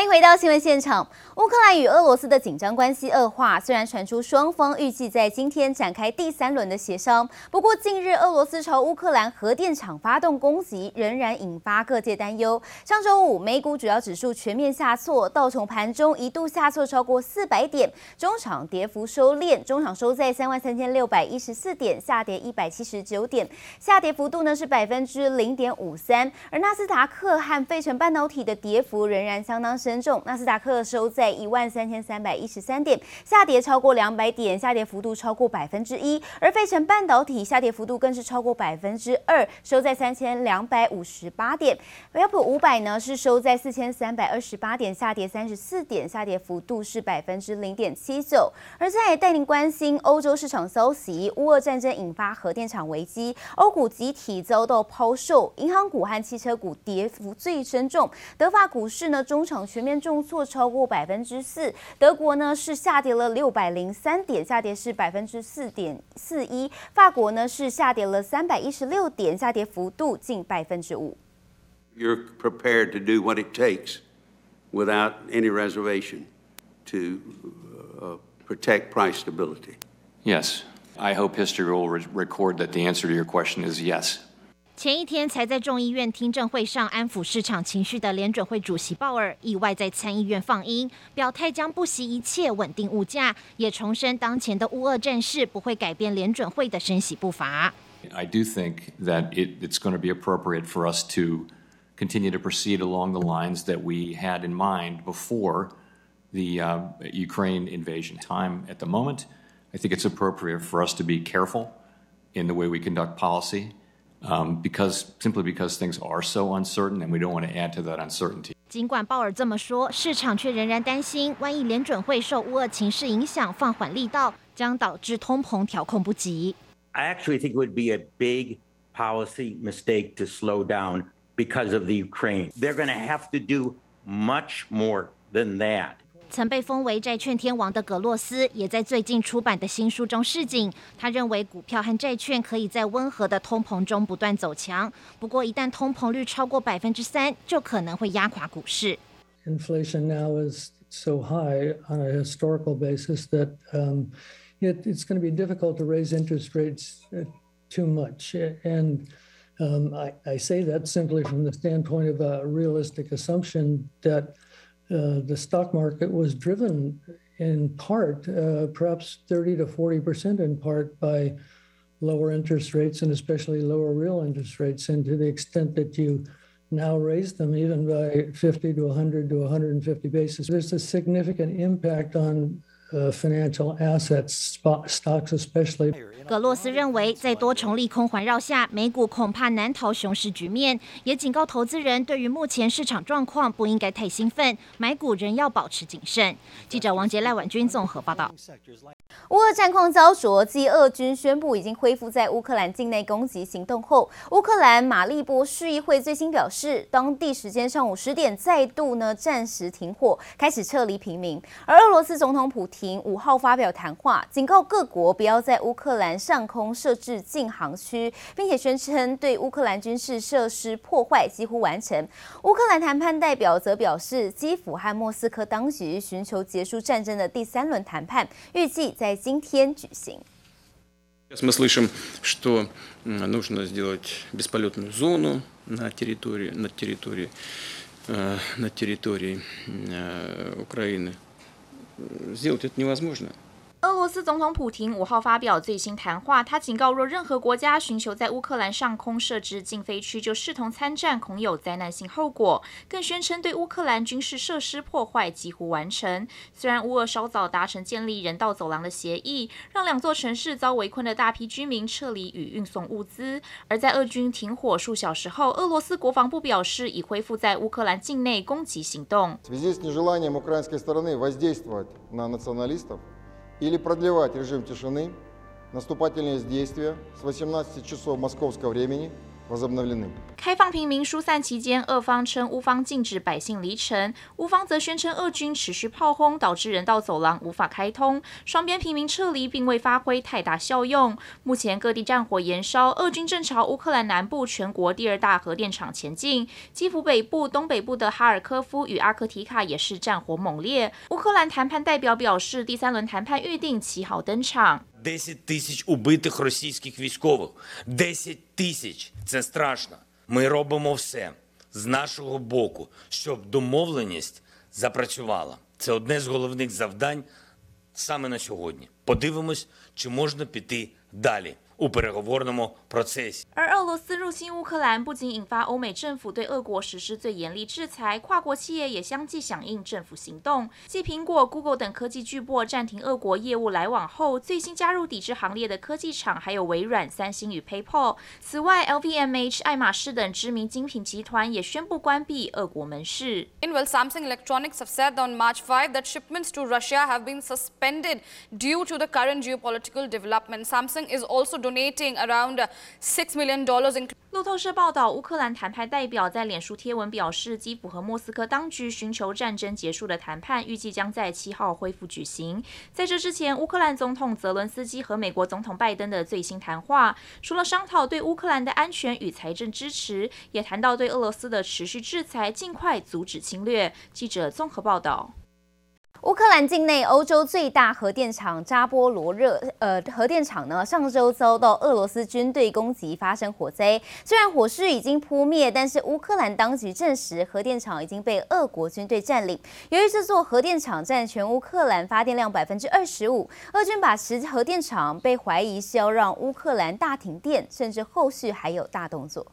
欢迎回到新闻现场。乌克兰与俄罗斯的紧张关系恶化，虽然传出双方预计在今天展开第三轮的协商，不过近日俄罗斯朝乌克兰核电厂发动攻击，仍然引发各界担忧。上周五，美股主要指数全面下挫，道琼盘中一度下挫超过四百点，中场跌幅收敛，中场收在三万三千六百一十四点，下跌一百七十九点，下跌幅度呢是百分之零点五三。而纳斯达克和费城半导体的跌幅仍然相当深深重，纳斯达克收在一万三千三百一十三点，下跌超过两百点，下跌幅度超过百分之一。而费城半导体下跌幅度更是超过百分之二，收在三千两百五十八点。标普五百呢是收在四千三百二十八点，下跌三十四点，下跌幅度是百分之零点七九。而在带您关心欧洲市场消息，乌俄战争引发核电厂危机，欧股集体遭到抛售，银行股和汽车股跌幅最深重。德法股市呢，中场全面重挫超过百分之四。德国呢是下跌了六百零三点，下跌是百分之四点四一。法国呢是下跌了三百一十六点，下跌幅度近百分之五。You're prepared to do what it takes without any reservation to protect price stability. Yes, I hope history will record that the answer to your question is yes. 前一天才在众议院听证会上安抚市场情绪的联准会主席鲍尔，意外在参议院放鹰，表态将不惜一切稳定物价，也重申当前的乌俄战事不会改变联准会的升息步伐。I do think that it, it's going to be appropriate for us to continue to proceed along the lines that we had in mind before the uh, Ukraine invasion. Time at the moment, I think it's appropriate for us to be careful in the way we conduct policy. Um, because simply because things are so uncertain, and we don't want to add to that uncertainty. 尽管鲍尔这么说，市场却仍然担心，万一联准会受乌俄情势影响放缓力道，将导致通膨调控不及。I actually think it would be a big policy mistake to slow down because of the Ukraine. They're going to have to do much more than that. 曾被封为债券天王的葛洛斯，也在最近出版的新书中示警。他认为股票和债券可以在温和的通膨中不断走强，不过一旦通膨率超过百分之三，就可能会压垮股市。Inflation now is so high on a historical basis that um, it, it's going to be difficult to raise interest rates too much. And um, I, I say that simply from the standpoint of a realistic assumption that uh, the stock market was driven in part, uh, perhaps 30 to 40 percent in part by lower interest rates and especially lower real interest rates. And to the extent that you now raise them even by 50 to 100 to 150 basis, there's a significant impact on financial assets, stocks especially. 葛洛斯认为，在多重利空环绕下，美股恐怕难逃熊市局面，也警告投资人，对于目前市场状况不应该太兴奋，买股仍要保持谨慎。记者王杰、赖婉君综合报道。乌俄战况胶着，继俄军宣布已经恢复在乌克兰境内攻击行动后，乌克兰马利波市议会最新表示，当地时间上午十点再度呢暂时停火，开始撤离平民。而俄罗斯总统普廷五号发表谈话，警告各国不要在乌克兰上空设置禁航区，并且宣称对乌克兰军事设施破坏几乎完成。乌克兰谈判代表则表示，基辅和莫斯科当局寻求结束战争的第三轮谈判，预计在今天举行。 俄罗斯总统普廷五号发表最新谈话，他警告，若任何国家寻求在乌克兰上空设置禁飞区，就视同参战，恐有灾难性后果。更宣称对乌克兰军事设施破坏几乎完成。虽然乌俄稍早达成建立人道走廊的协议，让两座城市遭围困的大批居民撤离与运送物资，而在俄军停火数小时后，俄罗斯国防部表示已恢复在乌克兰境内攻击行动。или продлевать режим тишины, наступательные действия с 18 часов московского времени. 开放平民疏散期间，俄方称乌方禁止百姓离城，乌方则宣称俄军持续炮轰，导致人道走廊无法开通，双边平民撤离并未发挥太大效用。目前各地战火延烧，俄军正朝乌克兰南部全国第二大核电厂前进，基辅北部、东北部的哈尔科夫与阿克提卡也是战火猛烈。乌克兰谈判代表表示，第三轮谈判预定七号登场。Мы робимо все з нашого боку, щоб домовленість запрацювала. Це одне з головних завдань саме на сьогодні. Подивимось, чи можна піти далі. 而俄罗斯入侵乌克兰，不仅引发欧美政府对俄国实施最严厉制裁，跨国企业也相继响应政府行动。继苹果、Google 等科技巨擘暂停俄国业务来往后，最新加入抵制行列的科技厂还有微软、三星与 PayPal。此外，LVMH、爱马仕等知名精品集团也宣布关闭俄国门市。Meanwhile, Samsung Electronics have said on March 5 that shipments to Russia have been suspended due to the current geopolitical development. Samsung is also donating around six million dollars. 路透社报道，乌克兰谈判代表在脸书贴文表示，基辅和莫斯科当局寻求战争结束的谈判预计将在七号恢复举行。在这之前，乌克兰总统泽伦斯基和美国总统拜登的最新谈话，除了商讨对乌克兰的安全与财政支持，也谈到对俄罗斯的持续制裁，尽快阻止侵略。记者综合报道。乌克兰境内欧洲最大核电厂扎波罗热呃核电厂呢，上周遭到俄罗斯军队攻击，发生火灾。虽然火势已经扑灭，但是乌克兰当局证实核电厂已经被俄国军队占领。由于这座核电厂占全乌克兰发电量百分之二十五，俄军把持核电厂，被怀疑是要让乌克兰大停电，甚至后续还有大动作。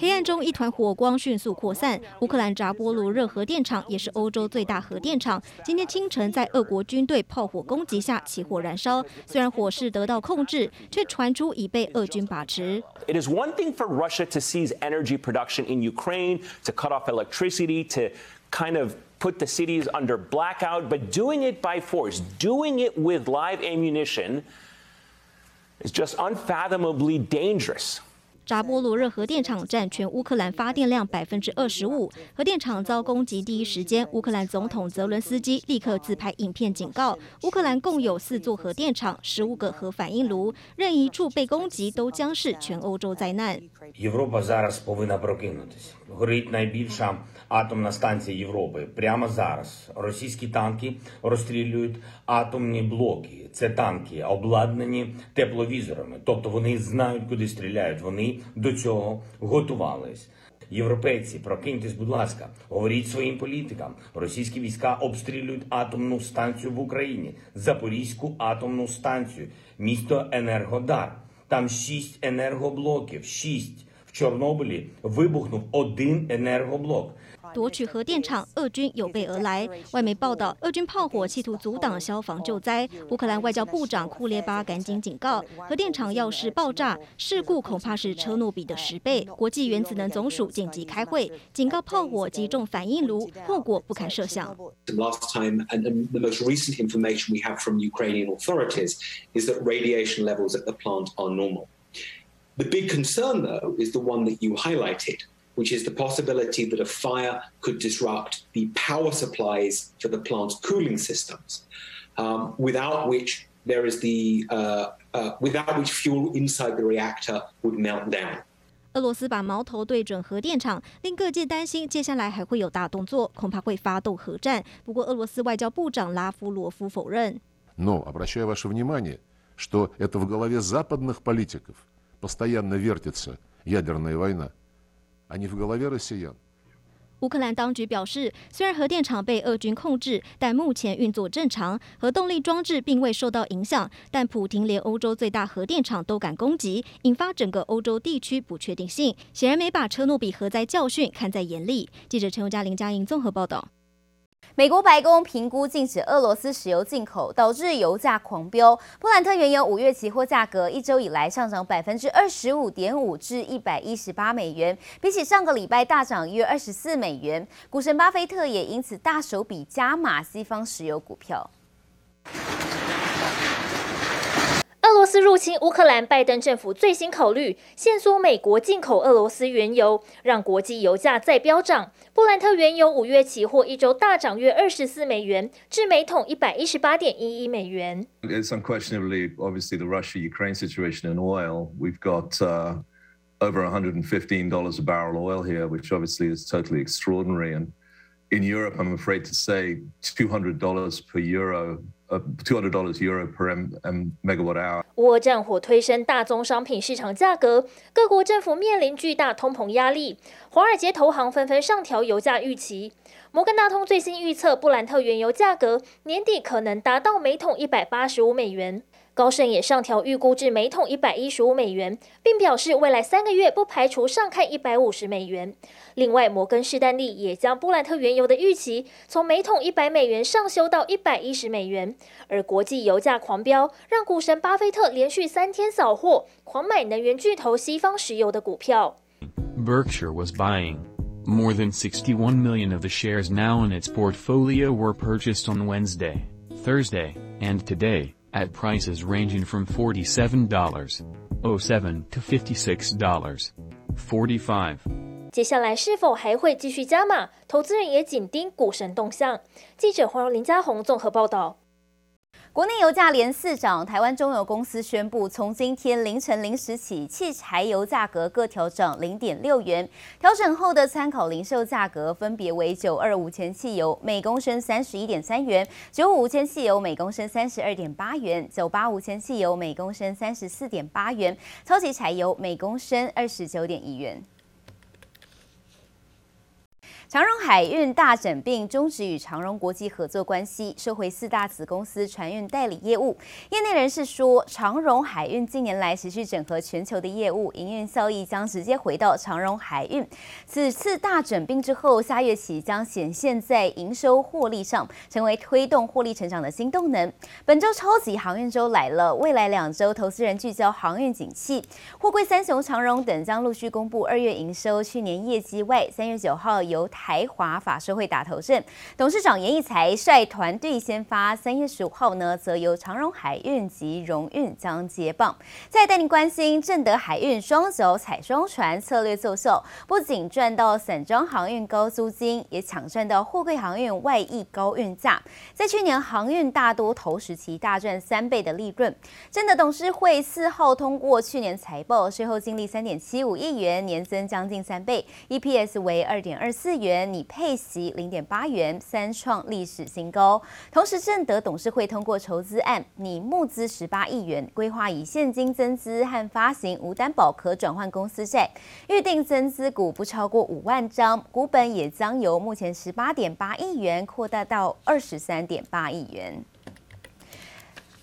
黑暗中，一团火光迅速扩散。乌克兰扎波罗热核电厂也是欧洲最大核电厂，今天清晨在俄国军队炮火攻击下起火燃烧。虽然火势得到控制，却传出已被俄军把持。It is one thing for Russia to seize energy production in Ukraine, to cut off electricity, to kind of put the cities under blackout, but doing it by force, doing it with live ammunition, is just unfathomably dangerous. 扎波罗热核电厂占全乌克兰发电量百分之二十五。核电厂遭攻击第一时间，乌克兰总统泽伦斯基立刻自拍影片警告：乌克兰共有四座核电厂、十五个核反应炉，任一处被攻击都将是全欧洲灾难。до цього готувались. Європейці, прокиньтесь, будь ласка, говоріть своїм політикам. Російські війська обстрілюють атомну станцію в Україні, Запорізьку атомну станцію, місто Енергодар. Там шість енергоблоків. Шість в Чорнобилі вибухнув один енергоблок. 夺取核电厂俄军有备而来外媒报道俄军炮火企图阻挡消防救灾乌克兰外交部长库列巴赶紧警告核电厂要是爆炸事故恐怕是车诺比的十倍国际原子能总署紧急开会警告炮火击中反应炉后果不堪设想。which is the possibility that a fire could disrupt the power supplies for the plant's cooling systems, um, without which there is the uh, uh, without which fuel inside the reactor would melt down. 俄罗斯把矛头对准核电厂，令各界担心接下来还会有大动作，恐怕会发动核战。不过，俄罗斯外交部长拉夫罗夫否认。Но обращаю ваше внимание, что это в голове западных политиков постоянно вертится ядерная война. 乌克兰当局表示，虽然核电厂被俄军控制，但目前运作正常，核动力装置并未受到影响。但普廷连欧洲最大核电厂都敢攻击，引发整个欧洲地区不确定性，显然没把车诺比核灾教训看在眼里。记者陈宥嘉、林佳莹综合报道。美国白宫评估禁止俄罗斯石油进口，导致油价狂飙。布兰特原油五月期货价格一周以来上涨百分之二十五点五，至一百一十八美元，比起上个礼拜大涨约二十四美元。股神巴菲特也因此大手笔加码西方石油股票。斯入侵乌克兰，拜登政府最新考虑限缩美国进口俄罗斯原油，让国际油价再飙涨。布兰特原油五月期货一周大涨约二十四美元，至每桶一百一十八点一一美元。It's unquestionably, obviously, the Russia-Ukraine situation in oil. We've got uh, over $115 a barrel oil here, which obviously is totally extraordinary. And in Europe, I'm afraid to say, $200 per euro. 呃，two hundred dollars euro per m, m megawatt hour。乌俄战火推升大宗商品市场价格，各国政府面临巨大通膨压力。华尔街投行纷纷上调油价预期。摩根大通最新预测，布兰特原油价格年底可能达到每桶一百八十五美元。高盛也上调预估至每桶一百一十五美元，并表示未来三个月不排除上看一百五十美元。另外，摩根士丹利也将布兰特原油的预期从每桶一百美元上修到一百一十美元。而国际油价狂飙，让股神巴菲特连续三天扫货，狂买能源巨头西方石油的股票。Berkshire was buying more than 61 million of the shares now in its portfolio were purchased on Wednesday, Thursday, and today. At prices ranging from $47.07 to $56.45. 接下来是否还会继续加码？投资人也紧盯股神动向。记者黄林家宏综合报道。国内油价连四涨，台湾中油公司宣布，从今天凌晨零时起，汽柴油价格各调整零点六元。调整后的参考零售价格分别为九二五铅汽油每公升三十一点三元，九五无铅汽油每公升三十二点八元，九八五铅汽油每公升三十四点八元，超级柴油每公升二十九点一元。长荣海运大整并，终止与长荣国际合作关系，收回四大子公司船运代理业务。业内人士说，长荣海运近年来持续整合全球的业务，营运效益将直接回到长荣海运。此次大整并之后，下月起将显现在营收获利上，成为推动获利成长的新动能。本周超级航运周来了，未来两周投资人聚焦航运景气，货柜三雄长荣等将陆续公布二月营收、去年业绩外，三月九号由台华法社会打头阵，董事长严义财率团队先发。三月十五号呢，则由长荣海运及荣运将接棒。再带您关心正德海运双脚踩双船策略奏效，不仅赚到散装航运高租金，也抢赚到货柜航运外溢高运价。在去年航运大多头时期大赚三倍的利润。正德董事会四号通过去年财报，税后净利三点七五亿元，年增将近三倍，EPS 为二点二四元。元拟配息零点八元，三创历史新高。同时，正德董事会通过筹资案，拟募资十八亿元，规划以现金增资和发行无担保可转换公司债，预定增资股不超过五万张，股本也将由目前十八点八亿元扩大到二十三点八亿元。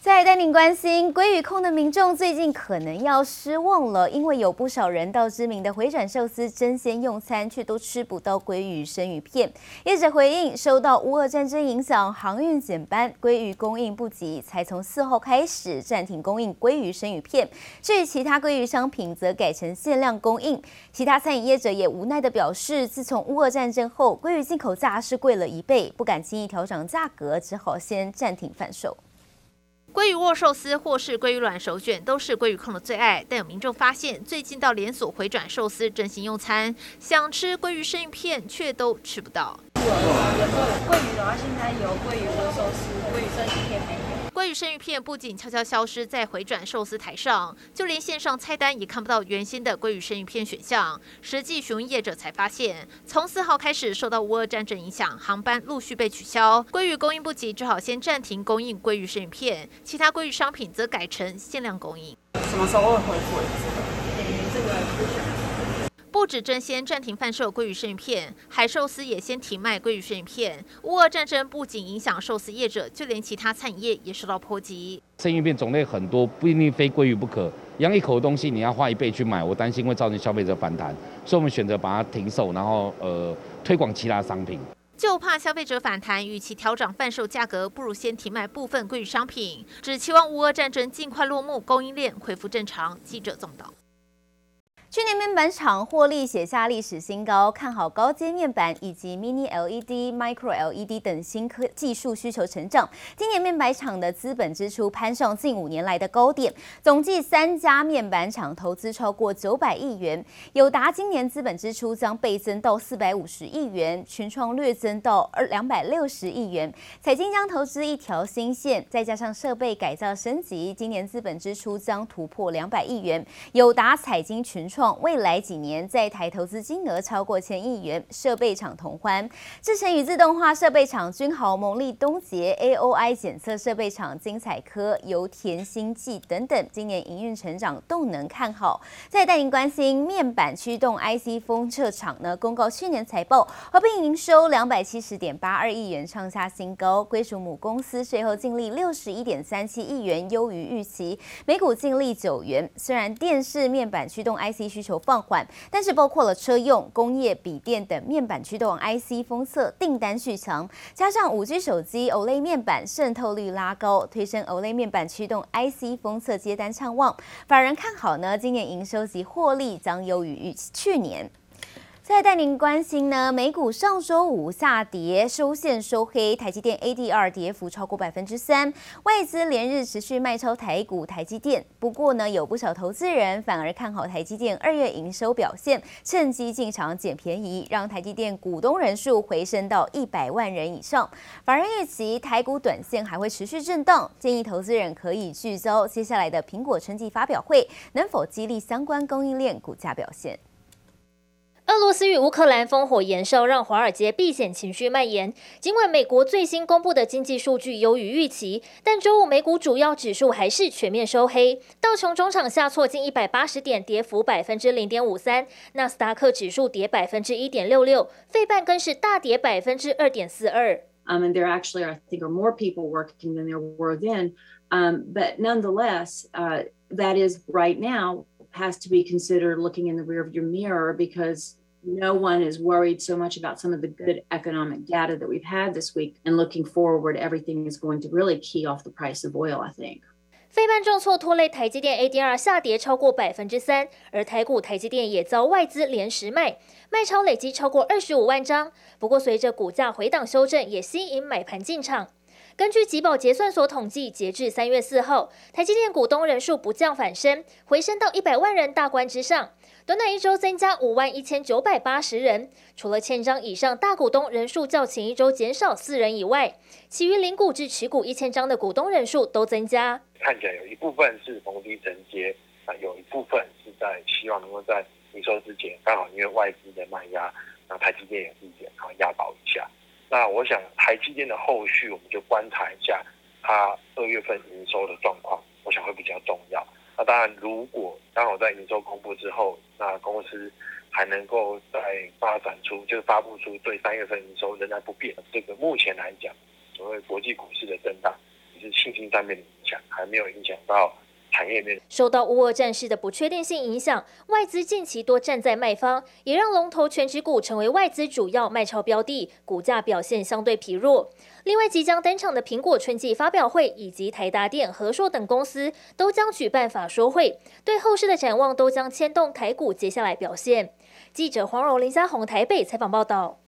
再带您关心，鲑鱼控的民众最近可能要失望了，因为有不少人到知名的回转寿司争先用餐，却都吃不到鲑鱼生鱼片。业者回应，受到乌俄战争影响，航运减班，鲑鱼供应不及，才从四号开始暂停供应鲑鱼生鱼片。至于其他鲑鱼商品，则改成限量供应。其他餐饮业者也无奈地表示，自从乌俄战争后，鲑鱼进口价是贵了一倍，不敢轻易调涨价格，只好先暂停贩售。鲑鱼握寿司或是鲑鱼卵手卷都是鲑鱼控的最爱，但有民众发现，最近到连锁回转寿司真心用餐，想吃鲑鱼生鱼片却都吃不到。鲑鱼的话，现在有鲑鱼握寿司、鲑鱼生鱼片没鲑鱼生鱼片不仅悄悄消失在回转寿司台上，就连线上菜单也看不到原先的鲑鱼生鱼片选项。实际询问业者才发现，从四号开始受到乌俄战争影响，航班陆续被取消，鲑鱼供应不及，只好先暂停供应鲑鱼生鱼片，其他鲑鱼商品则改成限量供应。什么时候会恢复？这个不止争鲜暂停贩售鲑鱼生鱼片，海寿司也先停卖鲑鱼生鱼片。乌俄战争不仅影响寿司业者，就连其他餐饮业也受到波及。生鱼片种类很多，不一定非鲑鱼不可。一样一口的东西，你要花一倍去买，我担心会造成消费者反弹，所以我们选择把它停售，然后呃推广其他商品。就怕消费者反弹，与其调涨贩售价格，不如先停卖部分鲑鱼商品。只期望乌俄战争尽快落幕，供应链恢复正常。记者总导。去年面板厂获利写下历史新高，看好高阶面板以及 Mini LED、Micro LED 等新科技术需求成长。今年面板厂的资本支出攀上近五年来的高点，总计三家面板厂投资超过九百亿元。友达今年资本支出将倍增到四百五十亿元，群创略增到二两百六十亿元。彩晶将投资一条新线，再加上设备改造升级，今年资本支出将突破两百亿元。友达、彩晶、群创。未来几年在台投资金额超过千亿元，设备厂同欢，制程与自动化设备厂君豪、蒙利、东杰、AOI 检测设备厂精彩科、油田星际等等，今年营运成长动能看好。再带您关心面板驱动 IC 封测厂呢，公告去年财报合并营收两百七十点八二亿元，创下新高，归属母公司税后净利六十一点三七亿元，优于预期，每股净利九元。虽然电视面板驱动 IC 需求放缓，但是包括了车用、工业、笔电等面板驱动 IC 封测订单续强，加上 5G 手机 OLED 面板渗透率拉高，推升 OLED 面板驱动 IC 封测接单畅旺。法人看好呢，今年营收及获利将优于预期去年。再带您关心呢，美股上周五下跌，收线收黑，台积电 ADR 跌幅超过百分之三，外资连日持续卖超台股台积电。不过呢，有不少投资人反而看好台积电二月营收表现，趁机进场捡便宜，让台积电股东人数回升到一百万人以上。法人预期台股短线还会持续震荡，建议投资人可以聚焦接下来的苹果春季发表会，能否激励相关供应链股价表现。俄罗斯与乌克兰烽火延烧，让华尔街避险情绪蔓延。尽管美国最新公布的经济数据优于预期，但周五美股主要指数还是全面收黑。道琼中场下挫近一百八十点，跌幅百分之零点五三；纳斯达克指数跌百分之一点六六，费半更是大跌百分之二点四二。Um, and there actually, I think, are more people working than there were then. Um, but nonetheless, uh, that is right now. has to be considered looking in the rearview mirror because no one is worried so much about some of the good economic data that we've had this week. And looking forward, everything is going to really key off the price of oil, I think. 费半重挫拖累台积电 ADR 下跌超过百分之三，而台股台积电也遭外资连十卖，卖超累积超过二十五万张。不过随着股价回档修正，也吸引买盘进场。 根据集保结算所统计，截至三月四号，台积电股东人数不降反升，回升到一百万人大关之上。短短一周增加五万一千九百八十人，除了千张以上大股东人数较前一周减少四人以外，其余零股至持股一千张的股东人数都增加。看起来有一部分是逢低承接，啊，有一部分是在希望能够在营收之前，刚好因为外资的卖压，那台积电也是一点，然后压倒一下。那我想台积电的后续，我们就观察一下它二月份营收的状况，我想会比较重要。那当然，如果刚好在营收公布之后，那公司还能够再发展出，就是发布出对三月份营收仍然不变，这个目前来讲，所谓国际股市的震荡，也是信心上面的影响，还没有影响到。受到乌俄战事的不确定性影响，外资近期多站在卖方，也让龙头权值股成为外资主要卖超标的，股价表现相对疲弱。另外，即将登场的苹果春季发表会以及台达电、和硕等公司都将举办法说会，对后市的展望都将牵动台股接下来表现。记者黄柔、林家宏台北采访报道。